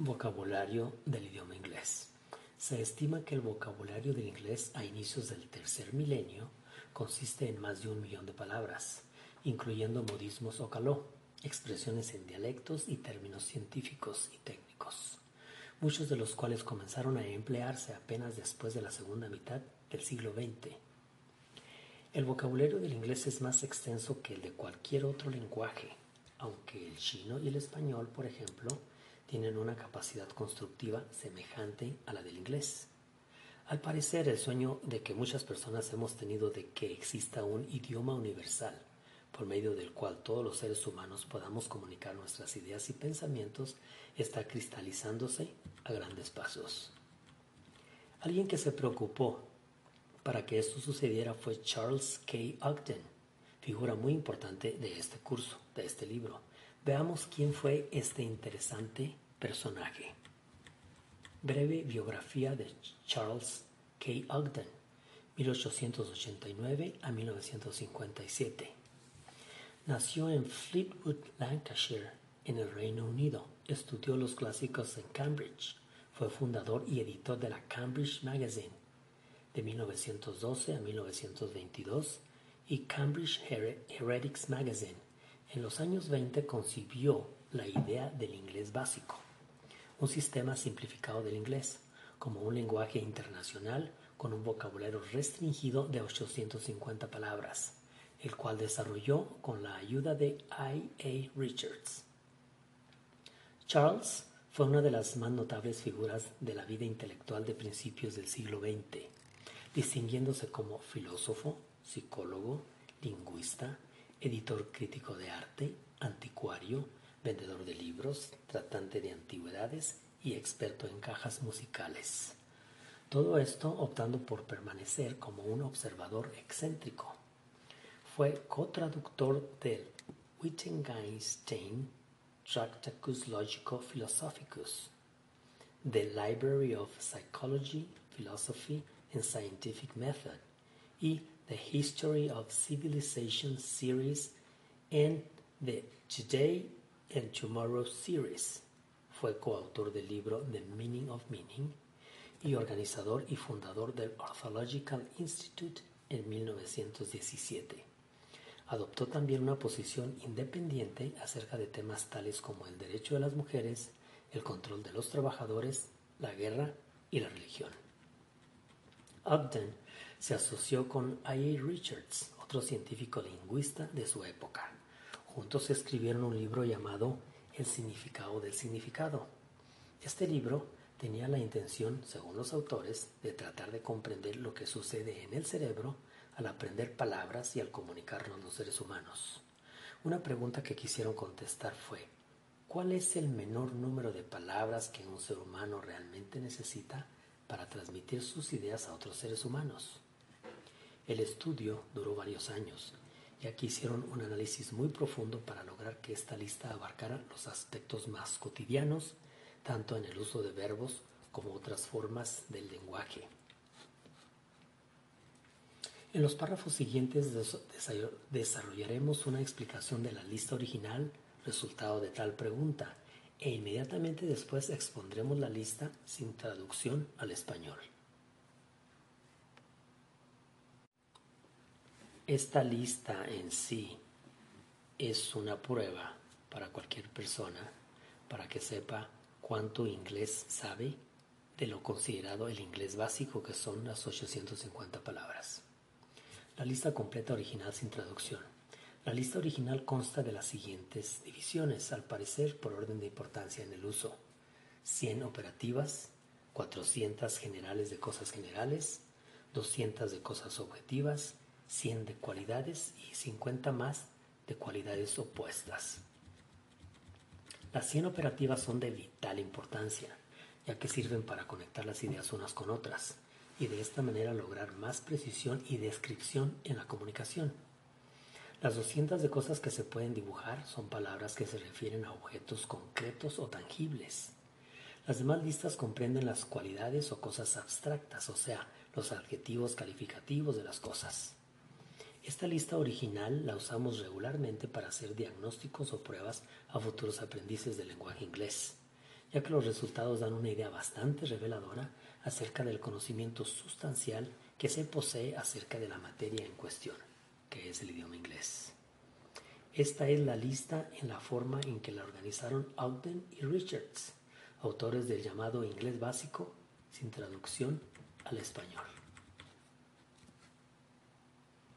Vocabulario del idioma inglés. Se estima que el vocabulario del inglés a inicios del tercer milenio consiste en más de un millón de palabras, incluyendo modismos o caló, expresiones en dialectos y términos científicos y técnicos, muchos de los cuales comenzaron a emplearse apenas después de la segunda mitad del siglo XX. El vocabulario del inglés es más extenso que el de cualquier otro lenguaje, aunque el chino y el español, por ejemplo, tienen una capacidad constructiva semejante a la del inglés. Al parecer, el sueño de que muchas personas hemos tenido de que exista un idioma universal, por medio del cual todos los seres humanos podamos comunicar nuestras ideas y pensamientos, está cristalizándose a grandes pasos. Alguien que se preocupó para que esto sucediera fue Charles K. Ogden, figura muy importante de este curso, de este libro. Veamos quién fue este interesante personaje. Breve biografía de Charles K. Ogden, 1889 a 1957. Nació en Fleetwood, Lancashire, en el Reino Unido. Estudió los clásicos en Cambridge. Fue fundador y editor de la Cambridge Magazine de 1912 a 1922 y Cambridge Heretics Magazine en los años 20 concibió la idea del inglés básico, un sistema simplificado del inglés, como un lenguaje internacional con un vocabulario restringido de 850 palabras, el cual desarrolló con la ayuda de I. A. Richards. Charles fue una de las más notables figuras de la vida intelectual de principios del siglo XX, distinguiéndose como filósofo, psicólogo, lingüista, editor crítico de arte, anticuario, vendedor de libros, tratante de antigüedades y experto en cajas musicales. Todo esto optando por permanecer como un observador excéntrico. Fue cotraductor del Wittgenstein Tractatus Logico Philosophicus, The Library of Psychology, Philosophy and Scientific Method y The History of Civilization Series and the Today and Tomorrow Series. Fue coautor del libro The Meaning of Meaning y organizador y fundador del Orthological Institute en 1917. Adoptó también una posición independiente acerca de temas tales como el derecho de las mujeres, el control de los trabajadores, la guerra y la religión. Ogden se asoció con I. A. Richards, otro científico lingüista de su época. Juntos escribieron un libro llamado El significado del significado. Este libro tenía la intención, según los autores, de tratar de comprender lo que sucede en el cerebro al aprender palabras y al comunicarnos los seres humanos. Una pregunta que quisieron contestar fue, ¿cuál es el menor número de palabras que un ser humano realmente necesita para transmitir sus ideas a otros seres humanos? El estudio duró varios años y aquí hicieron un análisis muy profundo para lograr que esta lista abarcara los aspectos más cotidianos, tanto en el uso de verbos como otras formas del lenguaje. En los párrafos siguientes desarrollaremos una explicación de la lista original, resultado de tal pregunta, e inmediatamente después expondremos la lista sin traducción al español. Esta lista en sí es una prueba para cualquier persona para que sepa cuánto inglés sabe de lo considerado el inglés básico que son las 850 palabras. La lista completa original sin traducción. La lista original consta de las siguientes divisiones, al parecer por orden de importancia en el uso. 100 operativas, 400 generales de cosas generales, 200 de cosas objetivas, 100 de cualidades y 50 más de cualidades opuestas. Las 100 operativas son de vital importancia, ya que sirven para conectar las ideas unas con otras y de esta manera lograr más precisión y descripción en la comunicación. Las 200 de cosas que se pueden dibujar son palabras que se refieren a objetos concretos o tangibles. Las demás listas comprenden las cualidades o cosas abstractas, o sea, los adjetivos calificativos de las cosas. Esta lista original la usamos regularmente para hacer diagnósticos o pruebas a futuros aprendices del lenguaje inglés, ya que los resultados dan una idea bastante reveladora acerca del conocimiento sustancial que se posee acerca de la materia en cuestión, que es el idioma inglés. Esta es la lista en la forma en que la organizaron Auden y Richards, autores del llamado inglés básico sin traducción al español.